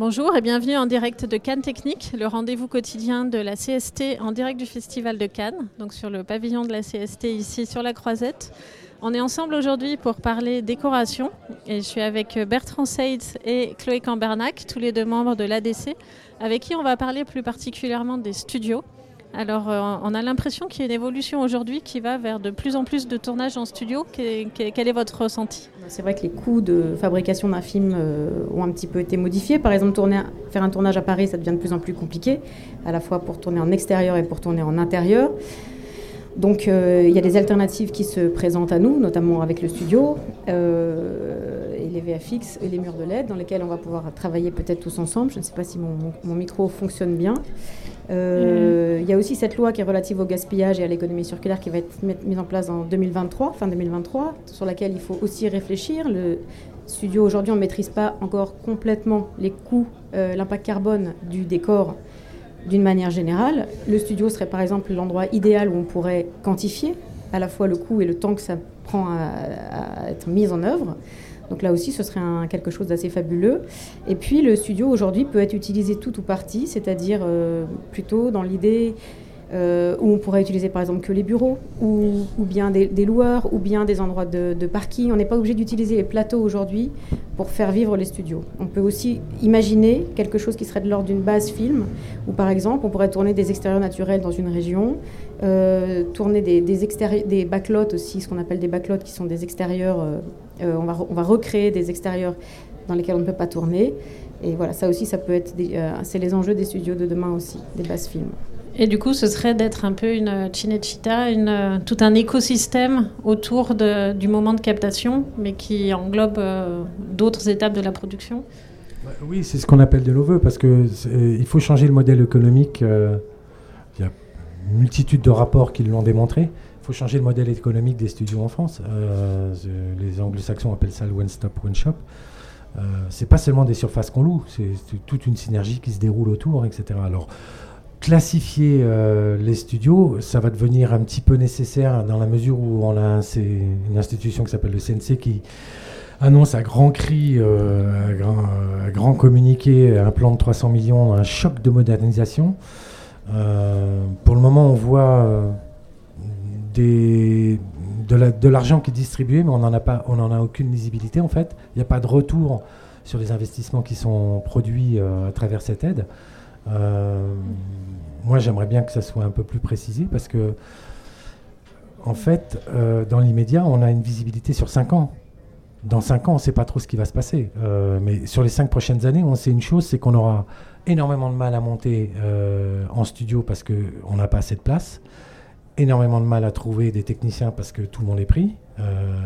Bonjour et bienvenue en direct de Cannes Technique, le rendez-vous quotidien de la CST en direct du Festival de Cannes, donc sur le pavillon de la CST ici sur la Croisette. On est ensemble aujourd'hui pour parler décoration et je suis avec Bertrand Seitz et Chloé Cambernac, tous les deux membres de l'ADC, avec qui on va parler plus particulièrement des studios. Alors, euh, on a l'impression qu'il y a une évolution aujourd'hui qui va vers de plus en plus de tournages en studio. Quel est votre ressenti? C'est vrai que les coûts de fabrication d'un film euh, ont un petit peu été modifiés. Par exemple, faire un tournage à Paris, ça devient de plus en plus compliqué, à la fois pour tourner en extérieur et pour tourner en intérieur. Donc euh, il y a des alternatives qui se présentent à nous, notamment avec le studio et les VFX et les murs de LED dans lesquels on va pouvoir travailler peut-être tous ensemble. Je ne sais pas si mon, micro fonctionne bien. Euh, il y a aussi cette loi qui est relative au gaspillage et à l'économie circulaire qui va être mise en place en 2023, fin 2023, sur laquelle il faut aussi réfléchir. Le studio aujourd'hui on ne maîtrise pas encore complètement les coûts, l'impact carbone du décor d'une manière générale, le studio serait par exemple l'endroit idéal où on pourrait quantifier à la fois le coût et le temps que ça prend à, être mis en œuvre. Donc là aussi, ce serait quelque chose d'assez fabuleux. Et puis, le studio aujourd'hui peut être utilisé tout ou partie, c'est-à-dire euh, plutôt dans l'idée euh, où on pourrait utiliser par exemple que les bureaux, ou, bien des, loueurs, ou bien des endroits de, parking. On n'est pas obligé d'utiliser les plateaux aujourd'hui pour faire vivre les studios. On peut aussi imaginer quelque chose qui serait de l'ordre d'une base film, où par exemple on pourrait tourner des extérieurs naturels dans une région, euh, tourner des, des, backlots aussi, ce qu'on appelle des backlots qui sont des extérieurs, on, va on va recréer des extérieurs dans lesquels on ne peut pas tourner. Et voilà, ça aussi, ça peut être, c'est les enjeux des studios de demain aussi, des bases films. Et du coup, ce serait d'être un peu une une, tout un écosystème autour de, du moment de captation, mais qui englobe euh, d'autres étapes de la production? Oui, c'est ce qu'on appelle de l'OVE, parce qu'il faut changer le modèle économique. Euh, il y a une multitude de rapports qui l'ont démontré. Il faut changer le modèle économique des studios en France. Euh, les anglo-saxons appellent ça le one stop, one shop. Euh, c'est pas seulement des surfaces qu'on loue, c'est toute une synergie qui se déroule autour, etc. Alors, classifier euh, les studios, ça va devenir un petit peu nécessaire dans la mesure où on a c'est une institution qui s'appelle le CNC qui annonce à grand cri, euh, à, grand, communiqué, un plan de 300 millions, un choc de modernisation. Euh, pour le moment, on voit de l'argent qui est distribué, mais on n'en a pas, on a aucune lisibilité en fait. Il n'y a pas de retour sur les investissements qui sont produits à travers cette aide. Euh, moi, j'aimerais bien que ça soit un peu plus précisé parce que, en fait, euh, dans l'immédiat, on a une visibilité sur 5 ans. Dans 5 ans, on ne sait pas trop ce qui va se passer. Euh, mais sur les 5 prochaines années, on sait une chose, c'est qu'on aura énormément de mal à monter en studio parce qu'on n'a pas assez de place, énormément de mal à trouver des techniciens parce que tout le monde est pris,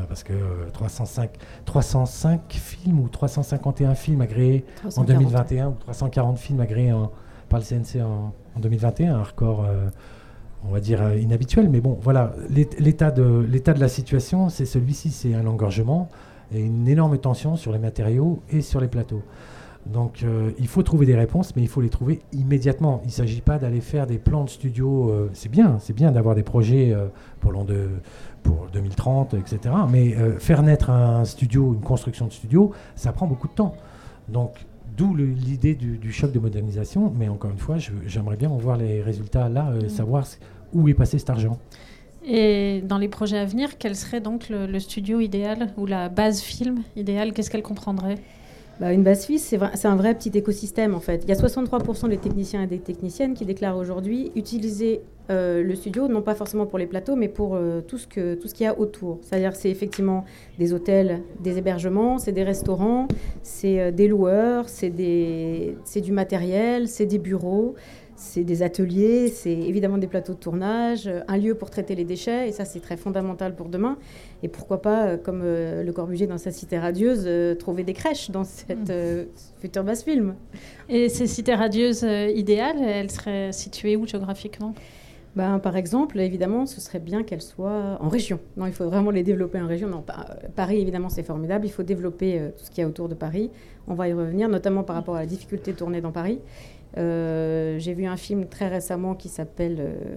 parce que 305, 305 films ou 351 films agréés en 2021 ou 340 films agréés en, par le CNC en, 2021, un record, euh, on va dire, euh, inhabituel. Mais bon, voilà, l'état de, l'état de la situation, c'est celui-ci, c'est un engorgement et une énorme tension sur les matériaux et sur les plateaux. Donc euh, il faut trouver des réponses, mais il faut les trouver immédiatement. Il ne s'agit pas d'aller faire des plans de studio. c'est bien, c'est bien d'avoir des projets pour, de, pour 2030, etc. Mais faire naître un studio, une construction de studio, ça prend beaucoup de temps. Donc D'où l'idée du, choc de modernisation. Mais encore une fois, j'aimerais bien voir les résultats là, euh, mm. savoir où est passé cet argent. Et dans les projets à venir, quel serait donc le, studio idéal ou la base film idéale? Qu'est-ce qu'elle comprendrait? Bah, une base film, c'est un vrai petit écosystème en fait. Il y a 63% des techniciens et des techniciennes qui déclarent aujourd'hui utiliser euh, le studio, non pas forcément pour les plateaux, mais pour euh, tout ce que tout ce qu'il y a autour. C'est-à-dire c'est effectivement des hôtels, des hébergements, c'est des restaurants, c'est euh, des loueurs, c'est du matériel, c'est des bureaux, c'est des ateliers, c'est évidemment des plateaux de tournage, un lieu pour traiter les déchets, et ça c'est très fondamental pour demain. Et pourquoi pas, comme Le Corbusier dans sa cité radieuse, trouver des crèches dans cette mmh. future base film. Et ces cités radieuses idéales, elles seraient situées où géographiquement? Ben, par exemple, évidemment, ce serait bien qu'elles soient en région. Non, il faut vraiment les développer en région. Non, Paris, évidemment, c'est formidable. Il faut développer euh, tout ce qu'il y a autour de Paris. On va y revenir, notamment par rapport à la difficulté de tourner dans Paris. Euh, j'ai vu un film très récemment qui s'appelle euh,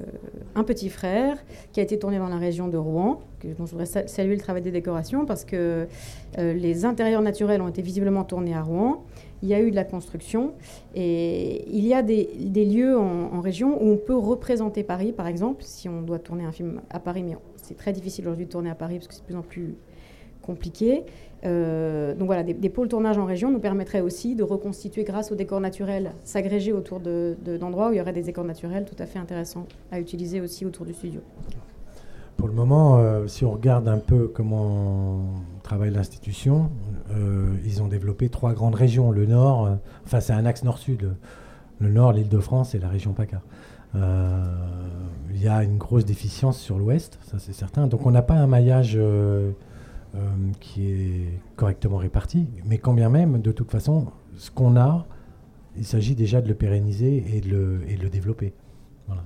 Un petit frère, qui a été tourné dans la région de Rouen, dont je voudrais saluer le travail des décorations, parce que les intérieurs naturels ont été visiblement tournés à Rouen il y a eu de la construction. Et il y a des, lieux en, région où on peut représenter Paris, par exemple, si on doit tourner un film à Paris, mais c'est très difficile aujourd'hui de tourner à Paris parce que c'est de plus en plus compliqué. Euh, donc voilà, des, pôles tournage en région nous permettraient aussi de reconstituer grâce aux décors naturels, s'agréger autour d'endroits où il y aurait des décors naturels tout à fait intéressants à utiliser aussi autour du studio. Pour le moment, euh, si on regarde un peu comment travaille l'institution, euh, ils ont développé trois grandes régions. Le nord, enfin c'est un axe nord-sud. Le nord, l'île de France et la région PACA. Il y a une grosse déficience sur l'ouest, ça c'est certain. Donc on n'a pas un maillage qui est correctement réparti. Mais quand bien même, de toute façon, ce qu'on a, il s'agit déjà de le pérenniser et de le, et de le développer. Voilà,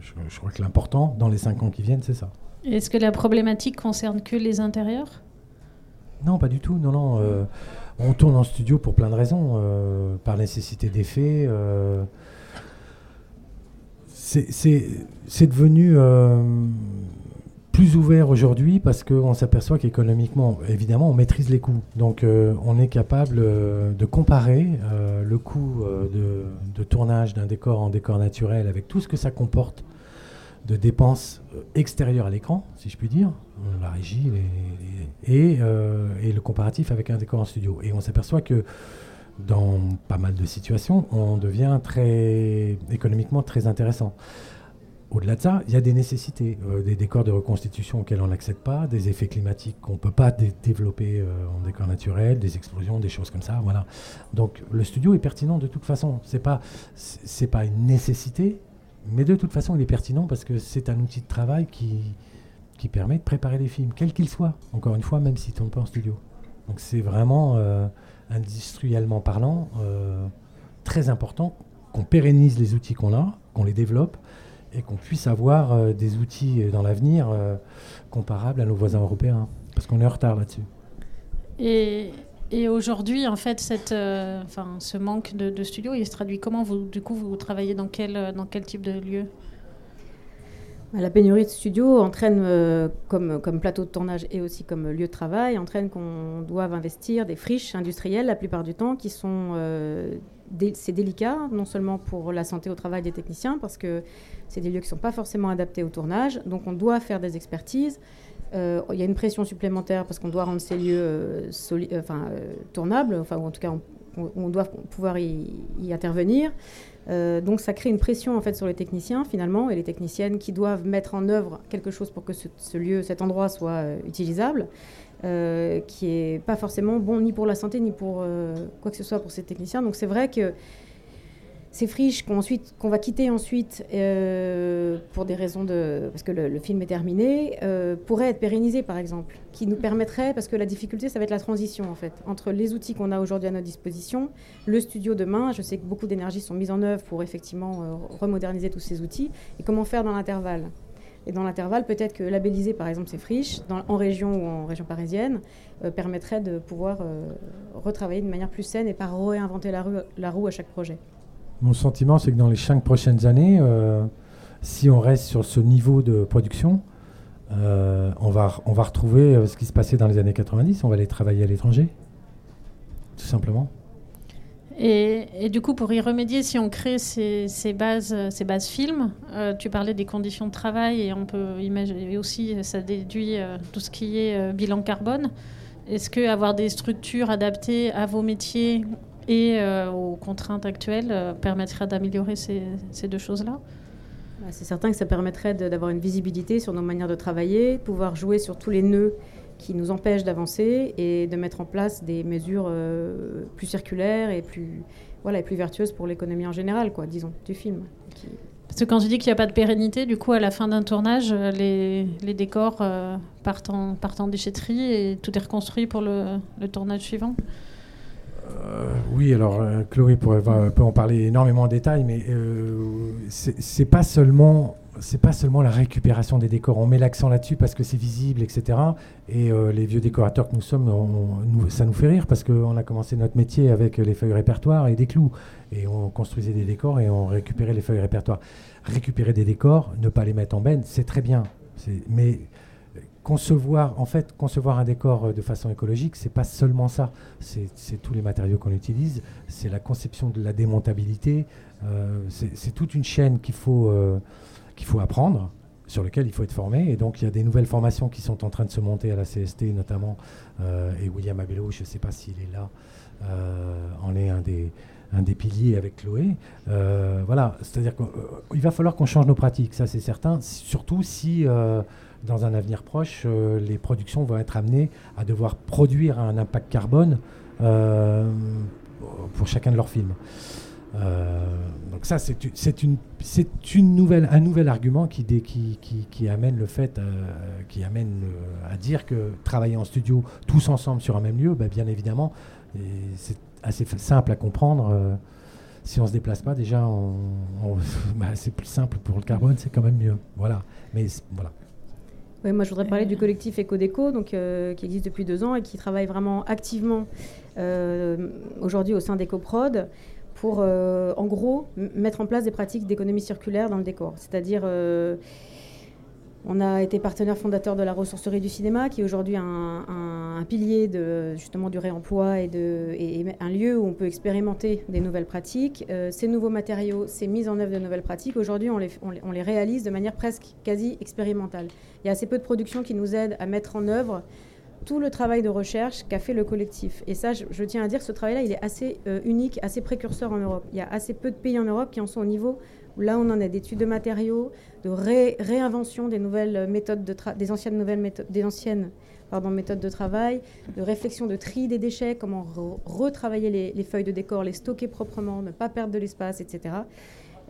je, crois que l'important dans les cinq ans qui viennent, c'est ça. Est-ce que la problématique concerne que les intérieurs? Non, pas du tout. Non, non. Euh, on tourne en studio pour plein de raisons, euh, par nécessité d'effet. Euh, c'est devenu plus ouvert aujourd'hui parce qu'on s'aperçoit qu'économiquement, évidemment, on maîtrise les coûts. Donc, euh, on est capable euh, de comparer euh, le coût de, tournage d'un décor en décor naturel avec tout ce que ça comporte de dépenses extérieures à l'écran, si je puis dire, la régie et, et, le comparatif avec un décor en studio. Et on s'aperçoit que dans pas mal de situations, on devient très économiquement très intéressant. Au-delà de ça, il y a des nécessités, euh, des décors de reconstitution auxquels on n'accède pas, des effets climatiques qu'on ne peut pas développer euh, en décor naturel, des explosions, des choses comme ça. Voilà. Donc le studio est pertinent de toute façon. Ce n'est pas, pas une nécessité, mais de toute façon il est pertinent parce que c'est un outil de travail qui, qui permet de préparer les films, quels qu'ils soient, encore une fois, même s'ils ne tournent pas en studio. Donc c'est vraiment, euh, industriellement parlant, très important qu'on pérennise les outils qu'on a, qu'on les développe et qu'on puisse avoir euh, des outils dans l'avenir euh, comparables à nos voisins européens, parce qu'on est en retard là-dessus. Et, et aujourd'hui, en fait, cette, euh, enfin, ce manque de, de studios, il se traduit comment? Vous, Du coup, vous travaillez dans quel, dans quel type de lieu? La pénurie de studios entraîne, comme, comme plateau de tournage et aussi comme lieu de travail, entraîne qu'on doive investir des friches industrielles la plupart du temps qui sont c'est délicat, non seulement pour la santé au travail des techniciens, parce que c'est des lieux qui ne sont pas forcément adaptés au tournage, donc on doit faire des expertises. Euh, il y a une pression supplémentaire parce qu'on doit rendre ces lieux euh, euh, tournables, enfin, ou en tout cas, on, doit pouvoir y, intervenir. donc ça crée une pression en fait sur les techniciens finalement et les techniciennes qui doivent mettre en œuvre quelque chose pour que ce, lieu, cet endroit soit utilisable. Qui est pas forcément bon ni pour la santé ni pour quoi que ce soit pour ces techniciens. Donc c'est vrai que ces friches qu'on va quitter ensuite euh, pour des raisons de parce que le, film est terminé euh, pourraient être pérennisées par exemple, qui nous permettraient parce que la difficulté ça va être la transition en fait entre les outils qu'on a aujourd'hui à notre disposition, le studio demain. Je sais que beaucoup d'énergie sont mises en œuvre pour effectivement euh, remoderniser tous ces outils et comment faire dans l'intervalle? Et dans l'intervalle, peut-être que labelliser par exemple ces friches en région ou en région parisienne permettrait de pouvoir retravailler de manière plus saine et pas réinventer la roue à chaque projet. Mon sentiment, c'est que dans les cinq prochaines années, euh, si on reste sur ce niveau de production, euh, on, va, on va retrouver euh, ce qui se passait dans les années 90, on va aller travailler à l'étranger, tout simplement. Et, du coup, pour y remédier, si on crée ces, bases, ces bases films, tu parlais des conditions de travail et on peut imaginer aussi, ça déduit tout ce qui est bilan carbone. Est-ce que avoir des structures adaptées à vos métiers et euh, aux contraintes actuelles euh, permettra d'améliorer ces, deux choses-là? Bah, C'est certain que ça permettrait d'avoir une visibilité sur nos manières de travailler, pouvoir jouer sur tous les nœuds qui nous empêchent d'avancer et de mettre en place des mesures euh, plus circulaires et plus, voilà, et plus vertueuses pour l'économie en général, quoi, disons, du film. Parce que quand je dis qu'il n'y a pas de pérennité, du coup, à la fin d'un tournage, les, les décors partent, en, partent, en, déchetterie et tout est reconstruit pour le, le tournage suivant? Euh, oui, alors euh, Chloé pourrait, peut en parler énormément en détail, mais euh, c'est pas seulement c'est pas seulement la récupération des décors. On met l'accent là-dessus parce que c'est visible, etc. Et les vieux décorateurs que nous sommes, ça nous fait rire parce qu'on a commencé notre métier avec les feuilles répertoires et des clous. Et on construisait des décors et on récupérait les feuilles répertoires. Récupérer des décors, ne pas les mettre en benne, c'est très bien. Mais concevoir, en fait, concevoir un décor euh, de façon écologique, c'est pas seulement ça. C'est tous les matériaux qu'on utilise, c'est la conception de la démontabilité. Euh, c'est toute une chaîne qu'il faut, euh, qu'il faut apprendre, sur lequel il faut être formé. Et donc, il y a des nouvelles formations qui sont en train de se monter à la CST, notamment. et William Abello, je ne sais pas s'il est là, en est un des, un des piliers avec Chloé. voilà, c'est-à-dire qu'il va falloir qu'on change nos pratiques, ça c'est certain, surtout si dans un avenir proche, euh, les productions vont être amenées à devoir produire un impact carbone euh, pour chacun de leurs films. Euh, donc ça, c'est une, nouvelle, un nouvel argument qui, amène le fait, qui amène à dire que travailler en studio tous ensemble sur un même lieu, bah, bien évidemment, c'est assez simple à comprendre. si on se déplace pas, déjà, bah, c'est plus simple pour le carbone, c'est quand même mieux. Voilà. Mais voilà. Oui, moi je voudrais parler du collectif EcoDeco, donc, euh, qui existe depuis deux ans et qui travaille vraiment activement euh, aujourd'hui au sein d'EcoProd pour, euh, en gros, mettre en place des pratiques d'économie circulaire dans le décor. C'est-à-dire on a été partenaire fondateur de la ressourcerie du cinéma, qui est aujourd'hui un, pilier justement du réemploi et, un lieu où on peut expérimenter des nouvelles pratiques. Euh, ces nouveaux matériaux, ces mises en œuvre de nouvelles pratiques, aujourd'hui on les, on, les, réalise de manière presque quasi expérimentale. Il y a assez peu de productions qui nous aident à mettre en œuvre tout le travail de recherche qu'a fait le collectif. Et ça, je, tiens à dire, ce travail-là, il est assez euh, unique, assez précurseur en Europe. Il y a assez peu de pays en Europe qui en sont au niveau Là, on en est d'études de matériaux, de réinvention des nouvelles méthodes de des anciennes nouvelles méthodes, des anciennes pardon, méthodes de travail, de réflexion de tri des déchets, comment retravailler les, feuilles de décor, les stocker proprement, ne pas perdre de l'espace, etc.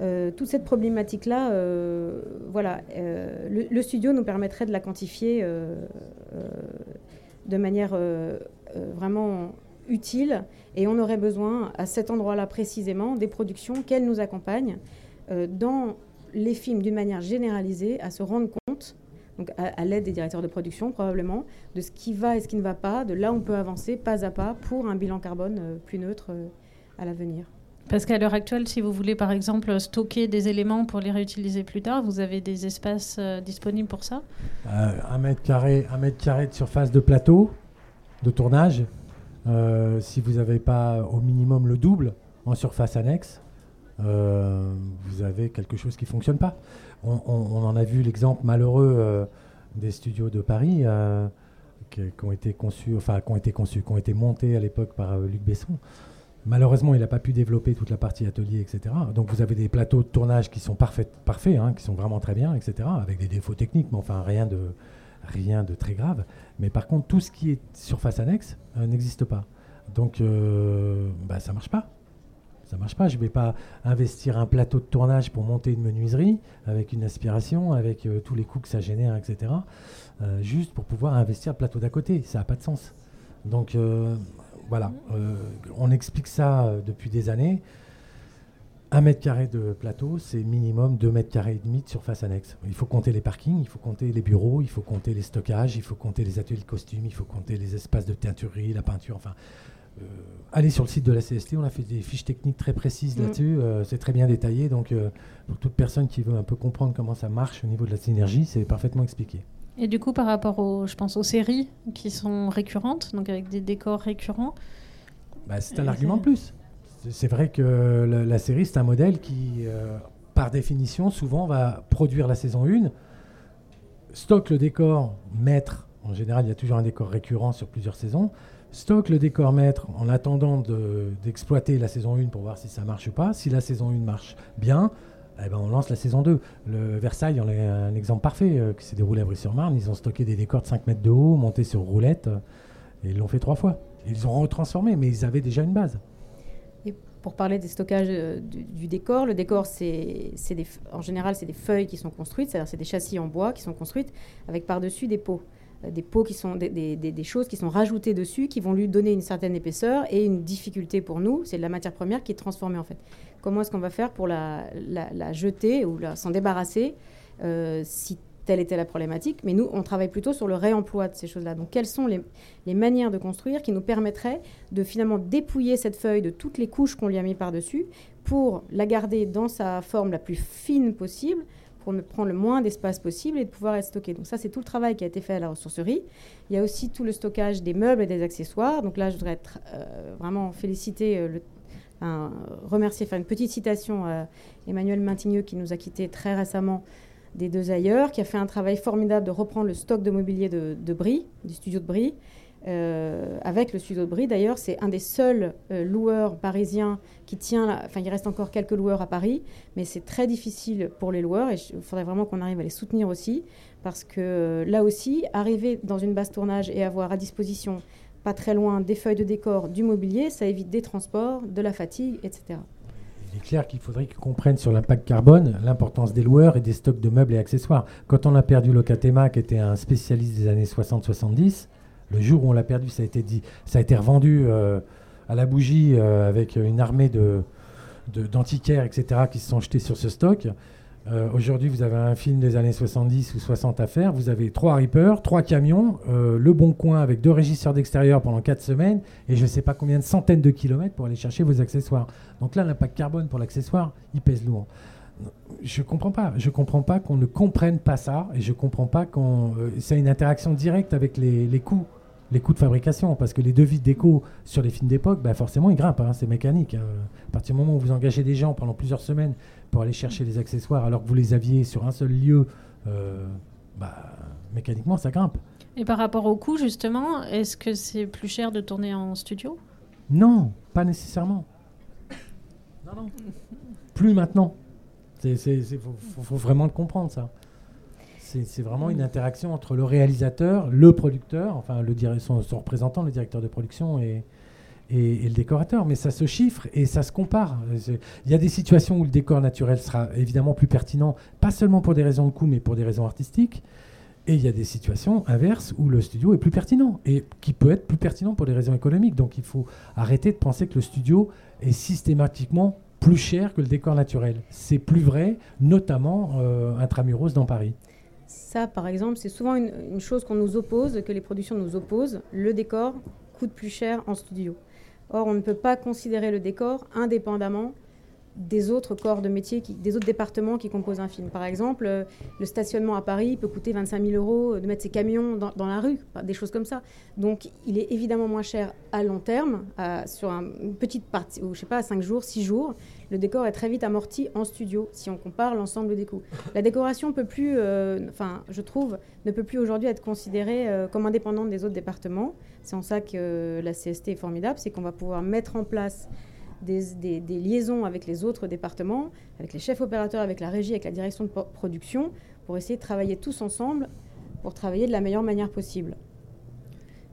Euh, toute cette problématique-là, euh, voilà, le, studio nous permettrait de la quantifier de manière vraiment utile et on aurait besoin à cet endroit-là précisément des productions qu'elles nous accompagnent euh, dans les films d'une manière généralisée à se rendre compte, donc à, l'aide des directeurs de production probablement, de ce qui va et ce qui ne va pas, de là où on peut avancer pas à pas pour un bilan carbone euh, plus neutre euh, à l'avenir. Parce qu'à l'heure actuelle, si vous voulez par exemple stocker des éléments pour les réutiliser plus tard, vous avez des espaces disponibles pour ça? Un, mètre carré, un mètre carré de surface de plateau de tournage, si vous n'avez pas au minimum le double en surface annexe, euh, vous avez quelque chose qui ne fonctionne pas. On, en a vu l'exemple malheureux euh, des studios de Paris euh, qui, ont été conçus, enfin qui ont été conçus, qui ont été montés à l'époque par Luc Besson. Malheureusement, il n'a pas pu développer toute la partie atelier, etc. Donc vous avez des plateaux de tournage qui sont parfaits, hein, qui sont vraiment très bien, etc. Avec des défauts techniques, mais enfin rien de, rien de très grave. Mais par contre, tout ce qui est surface annexe n'existe pas. Donc bah, ça marche pas ça marche pas. Je ne vais pas investir un plateau de tournage pour monter une menuiserie avec une aspiration, avec euh, tous les coûts que ça génère, etc. Euh, juste pour pouvoir investir le plateau d'à côté. Ça n'a pas de sens. Donc euh, voilà, on explique ça depuis des années. Un mètre carré de plateau, c'est minimum 2 mètres carrés et demi de surface annexe. Il faut compter les parkings, il faut compter les bureaux, il faut compter les stockages, il faut compter les ateliers de costumes, il faut compter les espaces de teinturerie, la peinture, enfin euh, allez sur le site de la CST, on a fait des fiches techniques très précises mm. là-dessus, euh, c'est très bien détaillé, donc euh, pour toute personne qui veut un peu comprendre comment ça marche au niveau de la synergie, c'est parfaitement expliqué. Et du coup, par rapport aux, je pense, aux séries qui sont récurrentes, donc avec des décors récurrents, bah, c'est un argument de plus. C'est vrai que la, série, c'est un modèle qui, par définition, souvent va produire la saison 1, stocke le décor maître. En général, il y a toujours un décor récurrent sur plusieurs saisons stocke le décor maître en attendant d'exploiter la saison 1 pour voir si ça marche ou pas. Si la saison 1 marche bien, eh ben on lance la saison 2. Le Versailles en est un exemple parfait euh, qui s'est déroulé à Brie-sur-Marne. Ils ont stocké des décors de 5 mètres de haut, montés sur roulette, euh, et ils l'ont fait trois fois. Ils ont retransformé, mais ils avaient déjà une base. Et pour parler des stockages euh, du, décor, le décor, c'est en général, c'est des feuilles qui sont construites, c'est-à-dire c'est des châssis en bois qui sont construites avec par-dessus des pots. Euh, des pots qui sont des, choses qui sont rajoutées dessus, qui vont lui donner une certaine épaisseur et une difficulté pour nous, c'est de la matière première qui est transformée en fait. Comment est-ce qu'on va faire pour la, jeter ou s'en débarrasser euh, si telle était la problématique? Mais nous, on travaille plutôt sur le réemploi de ces choses-là. Donc, quelles sont les, les, manières de construire qui nous permettraient de finalement dépouiller cette feuille de toutes les couches qu'on lui a mis par-dessus pour la garder dans sa forme la plus fine possible pour ne prendre le moins d'espace possible et de pouvoir être stocké. Donc ça, c'est tout le travail qui a été fait à la ressourcerie. Il y a aussi tout le stockage des meubles et des accessoires. Donc là, je voudrais euh, vraiment féliciter, euh, remercier, faire une petite citation à Emmanuel Maintigneux qui nous a quittés très récemment des deux ailleurs, qui a fait un travail formidable de reprendre le stock de mobilier de, de Brie, du studio de Brie, euh, avec le studio de Brie. D'ailleurs, c'est un des seuls euh, loueurs parisiens qui tient. Enfin, il reste encore quelques loueurs à Paris, mais c'est très difficile pour les loueurs et il faudrait vraiment qu'on arrive à les soutenir aussi, parce que euh, là aussi, arriver dans une base tournage et avoir à disposition pas très loin des feuilles de décor, du mobilier, ça évite des transports, de la fatigue, etc. Il est clair qu'il faudrait qu'ils comprennent sur l'impact carbone l'importance des loueurs et des stocks de meubles et accessoires. Quand on a perdu Locatema, qui était un spécialiste des années 60-70, le jour où on l'a perdu, ça a été, dit, ça a été revendu euh, à la bougie euh, avec une armée de, d'antiquaires, etc., qui se sont jetés sur ce stock. Euh, aujourd'hui, vous avez un film des années 70 ou 60 à faire. Vous avez trois rippers, trois camions, le bon coin avec deux régisseurs d'extérieur pendant quatre semaines et je ne sais pas combien de centaines de kilomètres pour aller chercher vos accessoires. Donc là, l'impact carbone pour l'accessoire, il pèse lourd. Je comprends pas. Je comprends pas qu'on ne comprenne pas ça et je comprends pas qu'on. c'est une interaction directe avec les, les coûts les coûts de fabrication, parce que les devis déco sur les films d'époque, bah forcément, ils grimpent, hein, c'est mécanique. Hein. À partir du moment où vous engagez des gens pendant plusieurs semaines pour aller chercher les accessoires, alors que vous les aviez sur un seul lieu, euh, bah, mécaniquement, ça grimpe. Et par rapport au coût, justement, est-ce que c'est plus cher de tourner en studio? Non, pas nécessairement. Non, non. Plus maintenant. Il faut vraiment le comprendre, ça. C'est vraiment une interaction entre le réalisateur, le producteur, enfin le son, son, représentant, le directeur de production et, et, le décorateur. Mais ça se chiffre et ça se compare. Il y a des situations où le décor naturel sera évidemment plus pertinent, pas seulement pour des raisons de coût, mais pour des raisons artistiques. Et il y a des situations inverses où le studio est plus pertinent et qui peut être plus pertinent pour des raisons économiques. Donc il faut arrêter de penser que le studio est systématiquement plus cher que le décor naturel. C'est plus vrai, notamment euh, intramuros dans Paris. Ça, par exemple, c'est souvent une, chose qu'on nous oppose, que les productions nous opposent. Le décor coûte plus cher en studio. Or, on ne peut pas considérer le décor indépendamment des autres corps de métier, des autres départements qui composent un film. Par exemple, euh, le stationnement à Paris peut coûter 25 000 euros de mettre ses camions dans, la rue, des choses comme ça. Donc, il est évidemment moins cher à long terme, sur une petite partie, ou je sais pas, 5 jours, 6 jours. Le décor est très vite amorti en studio, si on compare l'ensemble des coûts. La décoration peut plus, euh, enfin, je trouve, ne peut plus aujourd'hui être considérée euh, comme indépendante des autres départements. C'est en ça que la CST est formidable, c'est qu'on va pouvoir mettre en place des, liaisons avec les autres départements, avec les chefs opérateurs, avec la régie, avec la direction de production, pour essayer de travailler tous ensemble, pour travailler de la meilleure manière possible.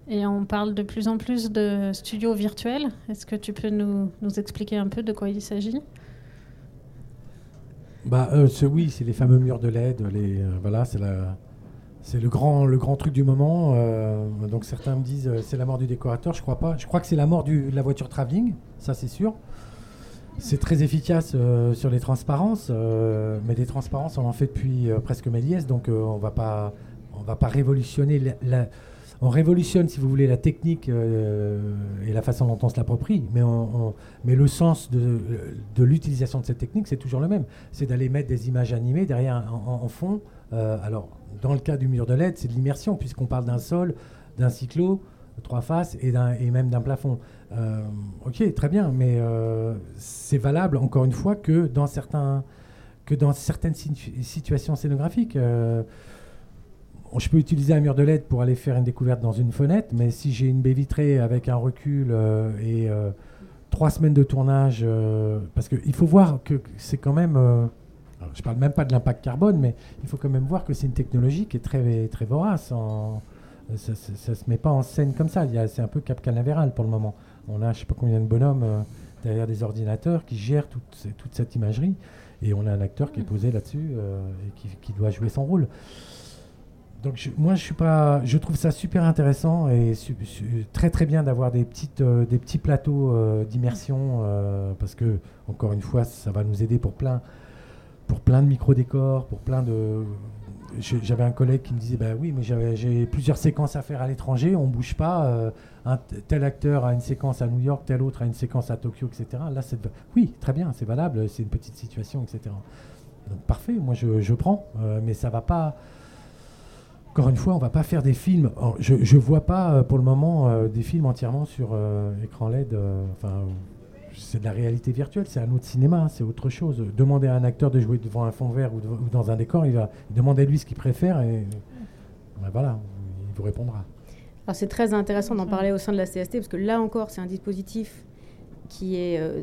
Et on parle de plus en plus de studios virtuels. Est-ce que tu peux nous, expliquer un peu de quoi il s'agit? Bah, euh, Oui, c'est les fameux murs de LED. Les, euh, voilà, c'est la, c'est le grand, le grand truc du moment. Euh, donc certains me disent euh, c'est la mort du décorateur. Je crois pas. Je crois que c'est la mort de la voiture travelling. Ça c'est sûr. C'est très efficace euh, sur les transparences, mais des transparences on en fait depuis presque Méliès, donc on va pas, va pas révolutionner. La, on révolutionne, si vous voulez, la technique et la façon dont on se l'approprie, mais, le sens de, l'utilisation de cette technique, c'est toujours le même. C'est d'aller mettre des images animées derrière en, fond. alors dans le cas du mur de LED, c'est de l'immersion, puisqu'on parle d'un sol, d'un cyclo, trois faces et même d'un plafond. Euh, ok, très bien, mais euh, c'est valable, encore une fois, que dans, certains, que dans certaines situations scénographiques. Euh, je peux utiliser un mur de LED pour aller faire une découverte dans une fenêtre, mais si j'ai une baie vitrée avec un recul et trois semaines de tournage, parce qu'il faut voir que c'est quand même je parle même pas de l'impact carbone, mais il faut quand même voir que c'est une technologie qui est très, très vorace. ça ne se met pas en scène comme ça. C'est un peu cap canavéral pour le moment. On a je ne sais pas combien de bonhommes euh, derrière des ordinateurs qui gèrent toute, toute, cette imagerie. Et on a un acteur qui est posé là-dessus euh, et qui, doit jouer son rôle. Donc moi, je, suis pas, je trouve ça super intéressant et très très bien d'avoir des, petites, euh, des petits plateaux d'immersion parce que, encore une fois, ça va nous aider pour plein pour plein de micro-décors, pour plein de. J'avais un collègue qui me disait Bah oui, mais j'ai plusieurs séquences à faire à l'étranger, on bouge pas. Euh, tel acteur a une séquence à New York, tel autre a une séquence à Tokyo, etc. Là, oui, très bien, c'est valable, c'est une petite situation, etc. parfait, moi je, prends, mais ça va pas. Encore une fois, on va pas faire des films. Je, ne vois pas pour le moment des films entièrement sur écran LED. Enfin, c'est de la réalité virtuelle, c'est un autre cinéma, c'est autre chose. Demander à un acteur de jouer devant un fond vert ou, dans un décor, il va demander lui ce qu'il préfère et ben voilà, il vous répondra. Alors c'est très intéressant d'en parler au sein de la CST parce que là encore, c'est un dispositif qui est euh,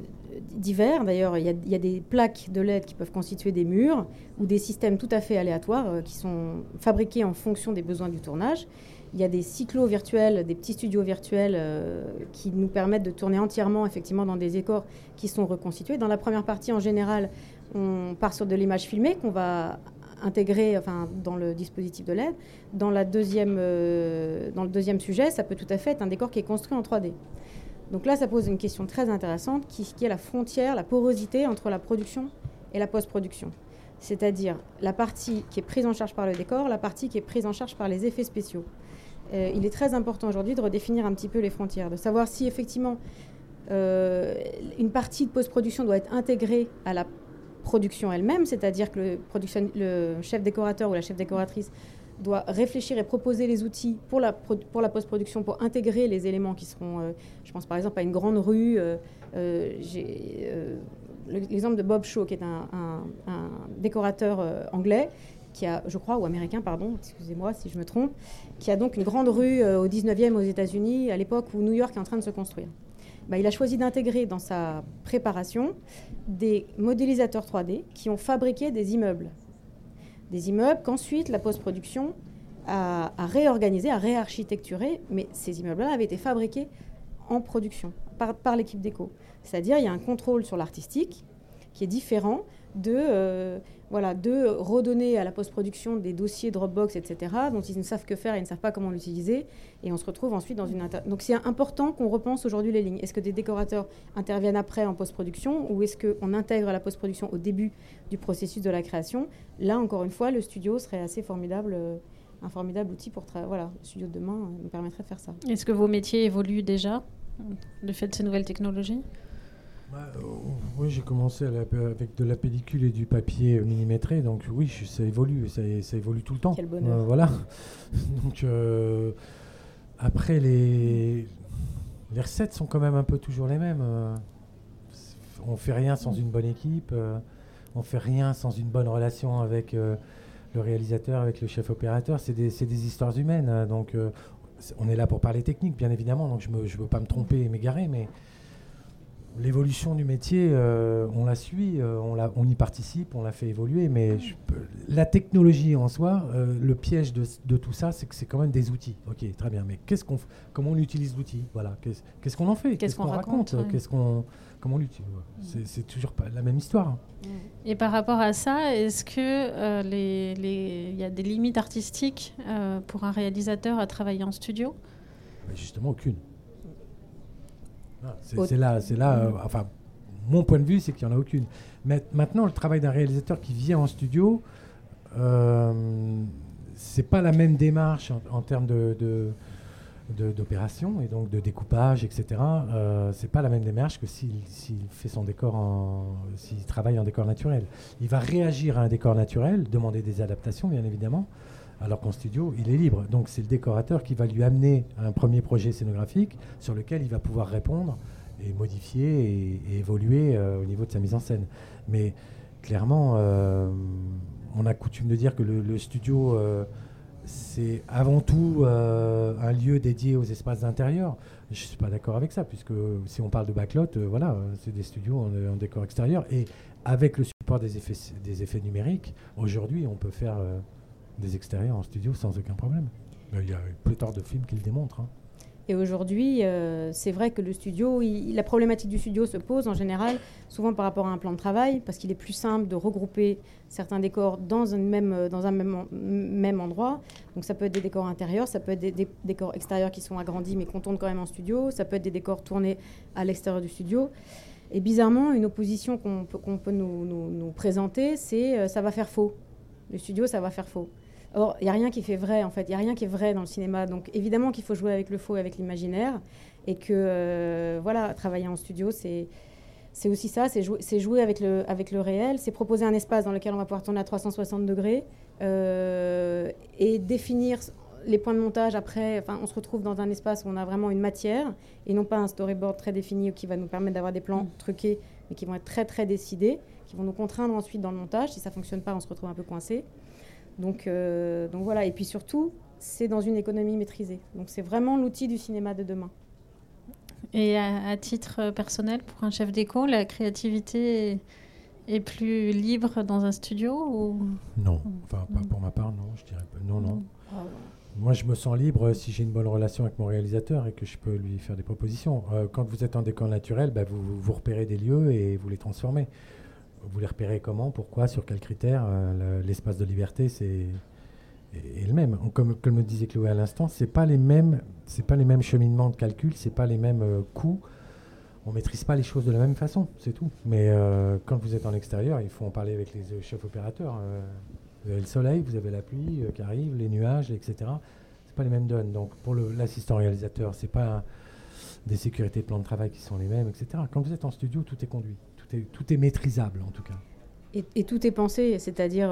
divers. D'ailleurs, il y, a des plaques de LED qui peuvent constituer des murs ou des systèmes tout à fait aléatoires euh, qui sont fabriqués en fonction des besoins du tournage. Il y a des cyclos virtuels, des petits studios virtuels euh, qui nous permettent de tourner entièrement effectivement dans des décors qui sont reconstitués. Dans la première partie, en général, on part sur de l'image filmée qu'on va intégrer enfin, dans le dispositif de LED. Dans, la euh, dans le deuxième sujet, ça peut tout à fait être un décor qui est construit en 3D. Donc là, ça pose une question très intéressante qui est la frontière, la porosité entre la production et la post-production. C'est-à-dire la partie qui est prise en charge par le décor, la partie qui est prise en charge par les effets spéciaux. Euh, il est très important aujourd'hui de redéfinir un petit peu les frontières, de savoir si effectivement euh, une partie de post-production doit être intégrée à la production elle-même, c'est-à-dire que le, chef décorateur ou la chef décoratrice doit réfléchir et proposer les outils pour la, post-production, pour intégrer les éléments qui seront, euh, je pense par exemple à une grande rue, l'exemple de Bob Shaw, qui est un, un décorateur anglais, qui a, je crois, ou américain, pardon, excusez-moi si je me trompe, qui a donc une grande rue euh, au 19e aux États-Unis, à l'époque où New York est en train de se construire. Bah, il a choisi d'intégrer dans sa préparation des modélisateurs 3D qui ont fabriqué des immeubles. Des immeubles qu'ensuite la post-production a, réorganisé, a réarchitecturé, mais ces immeubles-là avaient été fabriqués en production par, par l'équipe déco. C'est-à-dire il y a un contrôle sur l'artistique qui est différent de, euh, voilà, de redonner à la post-production des dossiers Dropbox, etc., dont ils ne savent que faire et ne savent pas comment l'utiliser. Et on se retrouve ensuite dans une... Donc c'est important qu'on repense aujourd'hui les lignes. Est-ce que des décorateurs interviennent après en post-production ou est-ce qu'on intègre la post-production au début du processus de la création? Là, encore une fois, le studio serait assez formidable. Euh, un formidable outil pour... Voilà, le studio de demain euh, nous permettrait de faire ça. Est-ce que vos métiers évoluent déjà, le fait de ces nouvelles technologies? Oui, j'ai commencé avec de la pellicule et du papier millimétré, donc oui, ça évolue, ça, évolue tout le temps. Quel bonheur. Euh, voilà. donc euh, après, les, les recettes sont quand même un peu toujours les mêmes. on fait rien sans une bonne équipe, on fait rien sans une bonne relation avec le réalisateur, avec le chef opérateur. C'est des, des, histoires humaines, donc on est là pour parler technique, bien évidemment, donc je ne veux pas me tromper et m'égarer, mais L'évolution du métier, euh, on la suit, euh, on, la, on, y participe, on la fait évoluer, mais la technologie en soi, euh, le piège de, tout ça, c'est que c'est quand même des outils. Ok, très bien, mais qu'est-ce qu'on, comment on utilise l'outil? Voilà, qu'est-ce, qu'on en fait? Qu'est-ce, qu'on, raconte, Qu'est-ce qu'on, comment on l'utilise? C'est, toujours pas la même histoire. Et par rapport à ça, est-ce que il les, y a des limites artistiques pour un réalisateur à travailler en studio? Justement, aucune. C'est là, c'est là. Euh, enfin, mon point de vue, c'est qu'il n'y en a aucune. Mais maintenant, le travail d'un réalisateur qui vient en studio, euh, c'est pas la même démarche en, termes de, d'opération et donc de découpage, etc. Euh, c'est pas la même démarche que s'il, fait son décor en, s'il travaille en décor naturel. Il va réagir à un décor naturel, demander des adaptations, bien évidemment, alors qu'en studio, il est libre. Donc c'est le décorateur qui va lui amener un premier projet scénographique sur lequel il va pouvoir répondre et modifier et, évoluer euh, au niveau de sa mise en scène. Mais clairement, euh, on a coutume de dire que le, studio, euh, c'est avant tout un lieu dédié aux espaces intérieurs. Je ne suis pas d'accord avec ça, puisque si on parle de backlot, voilà, c'est des studios en, décor extérieur. Et avec le support des effets numériques, aujourd'hui, on peut faire des extérieurs en studio sans aucun problème. Il y a pléthore de films qui le démontrent. Hein. Et aujourd'hui, euh, c'est vrai que le studio, la problématique du studio se pose en général, souvent par rapport à un plan de travail, parce qu'il est plus simple de regrouper certains décors dans un même, euh, dans un même, même endroit. Donc ça peut être des décors intérieurs, ça peut être des, décors extérieurs qui sont agrandis mais qu'on tourne quand même en studio, ça peut être des décors tournés à l'extérieur du studio. Et bizarrement, une opposition qu'on peut, qu'on peut nous, nous, présenter, c'est euh, ça va faire faux. Le studio, ça va faire faux. Or, il n'y a rien qui fait vrai, en fait. Il n'y a rien qui est vrai dans le cinéma. Donc, évidemment qu'il faut jouer avec le faux et avec l'imaginaire. Et que, euh, voilà, travailler en studio, c'est. c'est aussi ça, c'est jouer, jouer, avec, le, avec le réel, c'est proposer un espace dans lequel on va pouvoir tourner à 360 degrés euh, et définir les points de montage après. Enfin, on se retrouve dans un espace où on a vraiment une matière et non pas un storyboard très défini qui va nous permettre d'avoir des plans mm. truqués, mais qui vont être très très décidés, qui vont nous contraindre ensuite dans le montage. Si ça fonctionne pas, on se retrouve un peu coincé. Donc, euh, donc voilà. Et puis surtout, c'est dans une économie maîtrisée. Donc c'est vraiment l'outil du cinéma de demain. Et à, titre personnel, pour un chef d'éco, la créativité est, plus libre dans un studio ou... Non, enfin pas pour ma part, non, je dirais pas. Non, non. Moi, je me sens libre si j'ai une bonne relation avec mon réalisateur et que je peux lui faire des propositions. Euh, quand vous êtes en décor naturel, bah, vous, vous repérez des lieux et vous les transformez. Vous les repérez comment, pourquoi, sur quels critères. Euh, l'espace de liberté, c'est est, le même. Comme, comme le disait Chloé à l'instant, c'est pas les pas les mêmes cheminements de calcul, c'est pas les mêmes euh, coûts. On maîtrise pas les choses de la même façon, c'est tout. Mais euh, quand vous êtes en extérieur, il faut en parler avec les chefs opérateurs. vous avez le soleil, vous avez la pluie qui arrive, les nuages, etc. C'est pas les mêmes donnes. Donc pour l'assistant réalisateur, c'est pas des sécurités de plan de travail qui sont les mêmes, etc. Quand vous êtes en studio, tout est conduit, tout est, tout est maîtrisable en tout cas. Et, tout est pensé, c'est-à-dire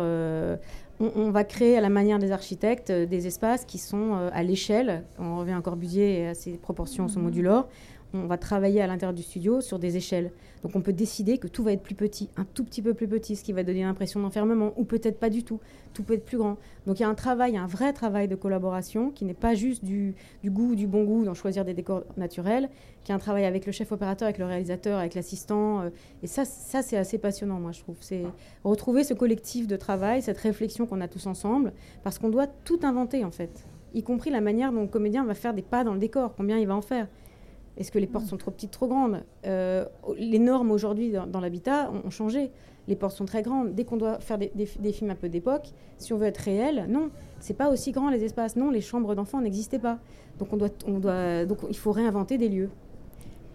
on, va créer à la manière des architectes euh, des espaces qui sont euh, à l'échelle. On revient à Corbusier et à ses proportions sont modulaires on va travailler à l'intérieur du studio sur des échelles. Donc on peut décider que tout va être plus petit, un tout petit peu plus petit, ce qui va donner l'impression d'enfermement, ou peut-être pas du tout. Tout peut être plus grand. Donc il y a un travail, un vrai travail de collaboration qui n'est pas juste du, goût, du bon goût dans choisir des décors naturels, qui est un travail avec le chef opérateur, avec le réalisateur, avec l'assistant. Euh, et ça, ça c'est assez passionnant, moi je trouve. C'est retrouver ce collectif de travail, cette réflexion qu'on a tous ensemble, parce qu'on doit tout inventer en fait, y compris la manière dont le comédien va faire des pas dans le décor, combien il va en faire. Est-ce que les portes sont trop petites, trop grandes euh, Les normes aujourd'hui dans, l'habitat ont, changé. Les portes sont très grandes. Dès qu'on doit faire des, films un peu d'époque, si on veut être réel, non, c'est pas aussi grand les espaces. Non, les chambres d'enfants n'existaient pas. Donc on doit, on doit, donc il faut réinventer des lieux.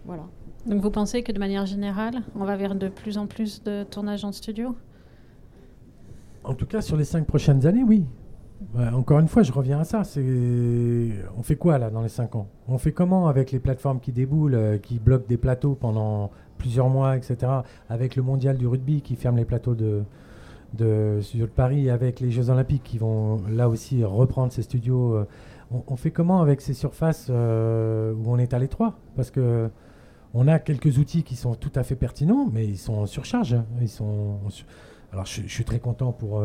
Voilà. Donc vous pensez que de manière générale, on va vers de plus en plus de tournages en studio? En tout cas, sur les cinq prochaines années, oui encore une fois, je reviens à ça. On fait quoi là dans les 5 ans? On fait comment avec les plateformes qui déboulent, euh, qui bloquent des plateaux pendant plusieurs mois, etc. Avec le mondial du rugby qui ferme les plateaux de, de de Paris, avec les Jeux Olympiques qui vont là aussi reprendre ces studios. Euh, on, fait comment avec ces surfaces euh, où on est à l'étroit Parce que on a quelques outils qui sont tout à fait pertinents, mais ils sont en surcharge. Ils sont Alors je, suis très content pour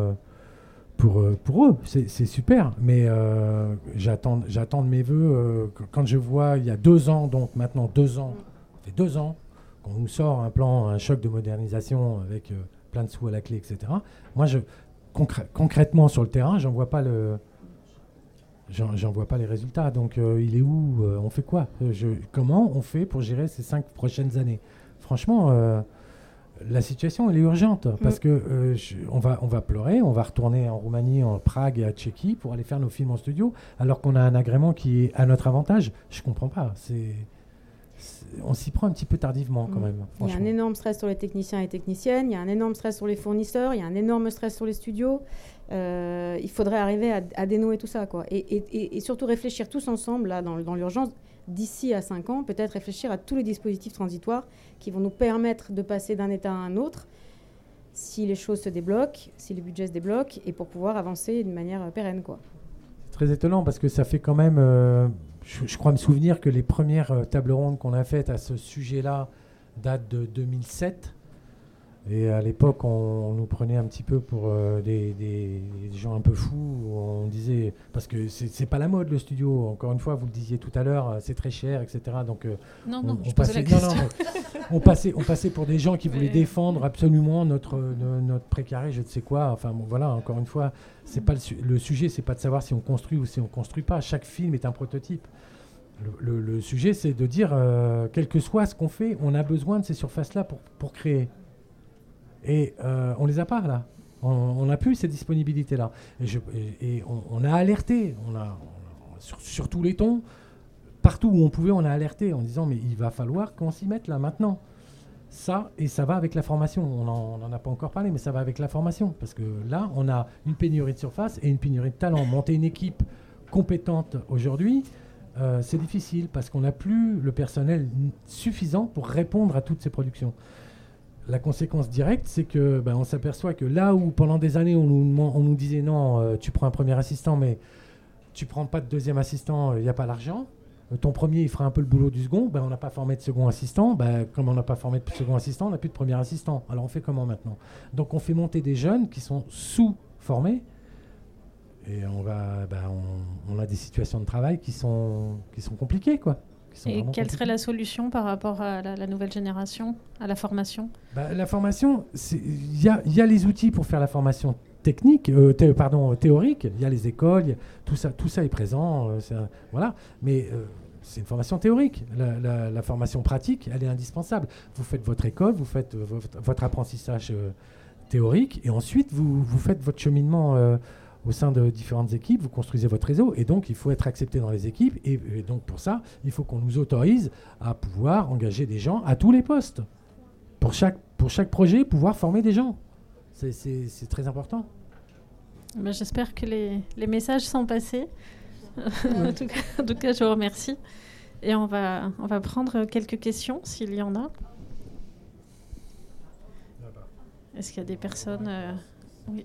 pour eux, c'est super. Mais euh, j'attends de mes voeux, euh, quand je vois il y a deux ans, donc maintenant deux ans, ça fait deux ans, qu'on nous sort un plan, un choc de modernisation avec plein de sous à la clé, etc. Moi, je, concrètement sur le terrain, j'en vois pas le. J'en vois pas les résultats. Donc, il est où On fait quoi? Comment on fait pour gérer ces cinq prochaines années? Franchement, la situation elle est urgente parce mm. que euh, on va on va pleurer, on va retourner en Roumanie, en Prague et à Tchéquie pour aller faire nos films en studio alors qu'on a un agrément qui est à notre avantage. Je comprends pas. C'est on s'y prend un petit peu tardivement quand mm. même. Il y a un énorme stress sur les techniciens et techniciennes, il y a un énorme stress sur les fournisseurs, il y a un énorme stress sur les studios. Euh, il faudrait arriver à, dénouer tout ça. Quoi. Et, surtout réfléchir tous ensemble là, dans, dans l'urgence d'ici à 5 ans, peut-être réfléchir à tous les dispositifs transitoires qui vont nous permettre de passer d'un état à un autre si les choses se débloquent, si les budgets se débloquent, et pour pouvoir avancer d'une manière pérenne. Quoi. Très étonnant parce que ça fait quand même, euh, je, crois me souvenir que les premières euh, tables rondes qu'on a faites à ce sujet-là datent de 2007. Et à l'époque, on, nous prenait un petit peu pour euh, des, gens un peu fous. On disait, parce que c'est pas la mode le studio, encore une fois, vous le disiez tout à l'heure, c'est très cher, etc. Donc, euh, non, non, on, passait, non, on, passait, on passait pour des gens qui voulaient défendre absolument notre, notre précaré, je ne sais quoi. Enfin, voilà, encore une fois, c'est pas le, le sujet, c'est pas de savoir si on construit ou si on construit pas. Chaque film est un prototype. Le, sujet, c'est de dire, euh, quel que soit ce qu'on fait, on a besoin de ces surfaces-là pour, pour créer. Et euh, on les a pas là. On n'a plus cette disponibilité-là. Et, on, a alerté, on a, sur, tous les tons, partout où on pouvait, on a alerté en disant mais il va falloir qu'on s'y mette là maintenant. Ça, et ça va avec la formation. On n'en a pas encore parlé, mais ça va avec la formation. Parce que là, on a une pénurie de surface et une pénurie de talent. Monter une équipe compétente aujourd'hui, euh, c'est difficile parce qu'on n'a plus le personnel suffisant pour répondre à toutes ces productions. La conséquence directe, c'est que ben, on s'aperçoit que là où pendant des années on nous, disait non, euh, tu prends un premier assistant, mais tu prends pas de deuxième assistant, il n'y a pas l'argent. Euh, ton premier, il fera un peu le boulot du second. Ben, on n'a pas formé de second assistant. Ben, comme on n'a pas formé de second assistant, on n'a plus de premier assistant. Alors on fait comment maintenant? Donc on fait monter des jeunes qui sont sous-formés. Et on, va, ben, on, a des situations de travail qui sont, qui sont compliquées. Quoi. Et quelle serait la solution par rapport à la, nouvelle génération, à la formation? Bah, La formation, il y a, y a, les outils pour faire la formation technique, euh, pardon, théorique. Il y a les écoles, tout ça, tout ça est présent. Euh, voilà. Mais euh, c'est une formation théorique. La, formation pratique, elle est indispensable. Vous faites votre école, vous faites votre, apprentissage théorique, et ensuite vous, vous faites votre cheminement au sein de différentes équipes, vous construisez votre réseau et donc il faut être accepté dans les équipes et, donc pour ça, il faut qu'on nous autorise à pouvoir engager des gens à tous les postes. Pour chaque, pour chaque projet, pouvoir former des gens. C'est très important. Ben, j'espère que les, les, messages sont passés. en, tout cas, en, tout cas, je vous remercie. Et on va, on va prendre quelques questions s'il y en a. Est-ce qu'il y a des personnes euh, Oui.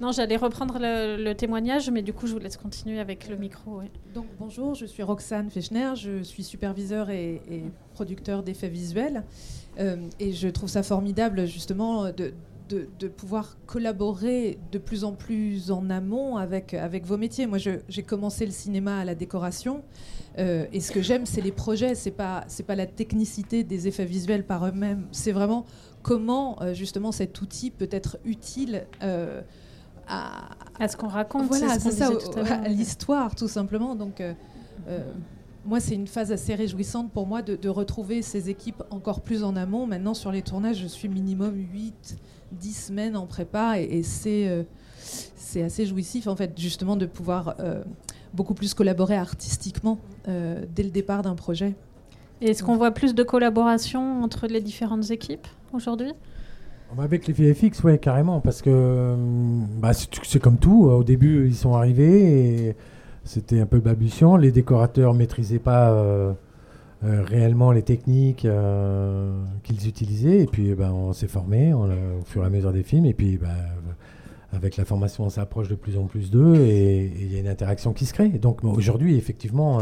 Non, j'allais reprendre le, témoignage, mais du coup, je vous laisse continuer avec le micro. Donc, bonjour, je suis Roxane Fechner, je suis superviseur et, producteur d'effets visuels. Euh, et je trouve ça formidable, justement, de, de, pouvoir collaborer de plus en plus en amont avec, avec vos métiers. Moi, j'ai commencé le cinéma à la décoration. Euh, et ce que j'aime, c'est les projets. C'est pas, c'est pas la technicité des effets visuels par eux-mêmes. C'est vraiment comment, euh, justement, cet outil peut être utile. Euh, à, à, ce qu'on raconte, voilà, c'est ça, à l'histoire tout simplement. Donc, moi, c'est une phase assez réjouissante pour moi de, de, retrouver ces équipes encore plus en amont. Maintenant, sur les tournages, je suis minimum 8, 10 semaines en prépa et, c'est euh, c'est assez jouissif en fait justement de pouvoir euh, beaucoup plus collaborer artistiquement euh, dès le départ d'un projet. Est-ce qu'on voit plus de collaboration entre les différentes équipes aujourd'hui? Avec les VFX, oui, carrément, parce que bah, c'est comme tout. Au début, ils sont arrivés et c'était un peu balbutiant. Les décorateurs maîtrisaient pas euh, réellement les techniques euh, qu'ils utilisaient. Et puis, ben, on s'est formé au fur et à mesure des films. Et puis, avec la formation, on s'approche de plus en plus d'eux et il y a une interaction qui se crée. donc, aujourd'hui, effectivement,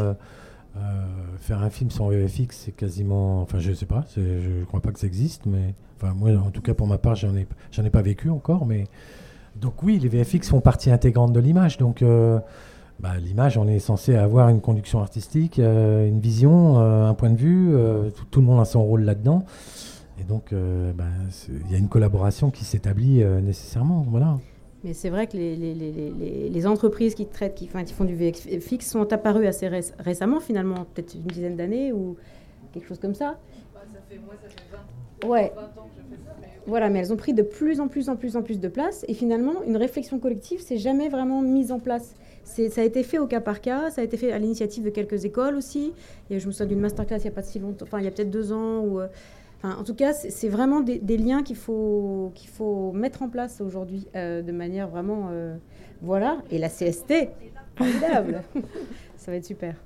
euh, faire un film sans VFX, c'est quasiment. Enfin, je sais pas, je ne crois pas que ça existe, mais. Enfin, moi, en tout cas, pour ma part, j'en ai, ai pas vécu encore. Mais. Donc, oui, les VFX font partie intégrante de l'image. Donc. Bah, l'image, on est censé avoir une conduction artistique, euh, une vision, euh, un point de vue. Euh, tout, le monde a son rôle là-dedans. Et donc, bah, il y a une collaboration qui s'établit nécessairement. Voilà. Mais c'est vrai que les, les, les, les, entreprises qui, traitent, qui, qui, font du VFX sont apparues assez récemment, finalement, peut-être une dizaine d'années ou quelque chose comme ça. Bah, ça fait, moi, ça fait 20, ouais. 20 ans que je fais ça. Mais... Voilà, mais elles ont pris de plus en plus en plus en plus de place. Et finalement, une réflexion collective s'est jamais vraiment mise en place ça a été fait au cas par cas, ça a été fait à l'initiative de quelques écoles aussi. Et je me souviens d'une masterclass il n'y a pas si longtemps, enfin il y a peut-être deux ans. Euh, enfin, en tout cas, c'est vraiment des, liens qu'il faut, qu'il faut mettre en place aujourd'hui euh, de manière vraiment. Euh, voilà. Et la CST, formidable. ça va être super.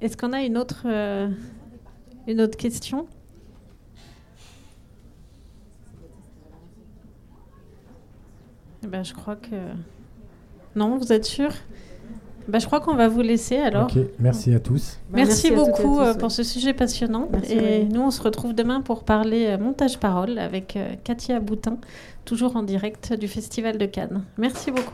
Est-ce qu'on a une autre, une autre question eh ben, Je crois que. Non, vous êtes sûr? Bah, je crois qu'on va vous laisser alors. merci à tous. Bah, merci, beaucoup euh, pour ce sujet passionnant. et nous, on se retrouve demain pour parler euh, montage parole avec euh, Katia Boutin, toujours en direct du Festival de Cannes. Merci beaucoup.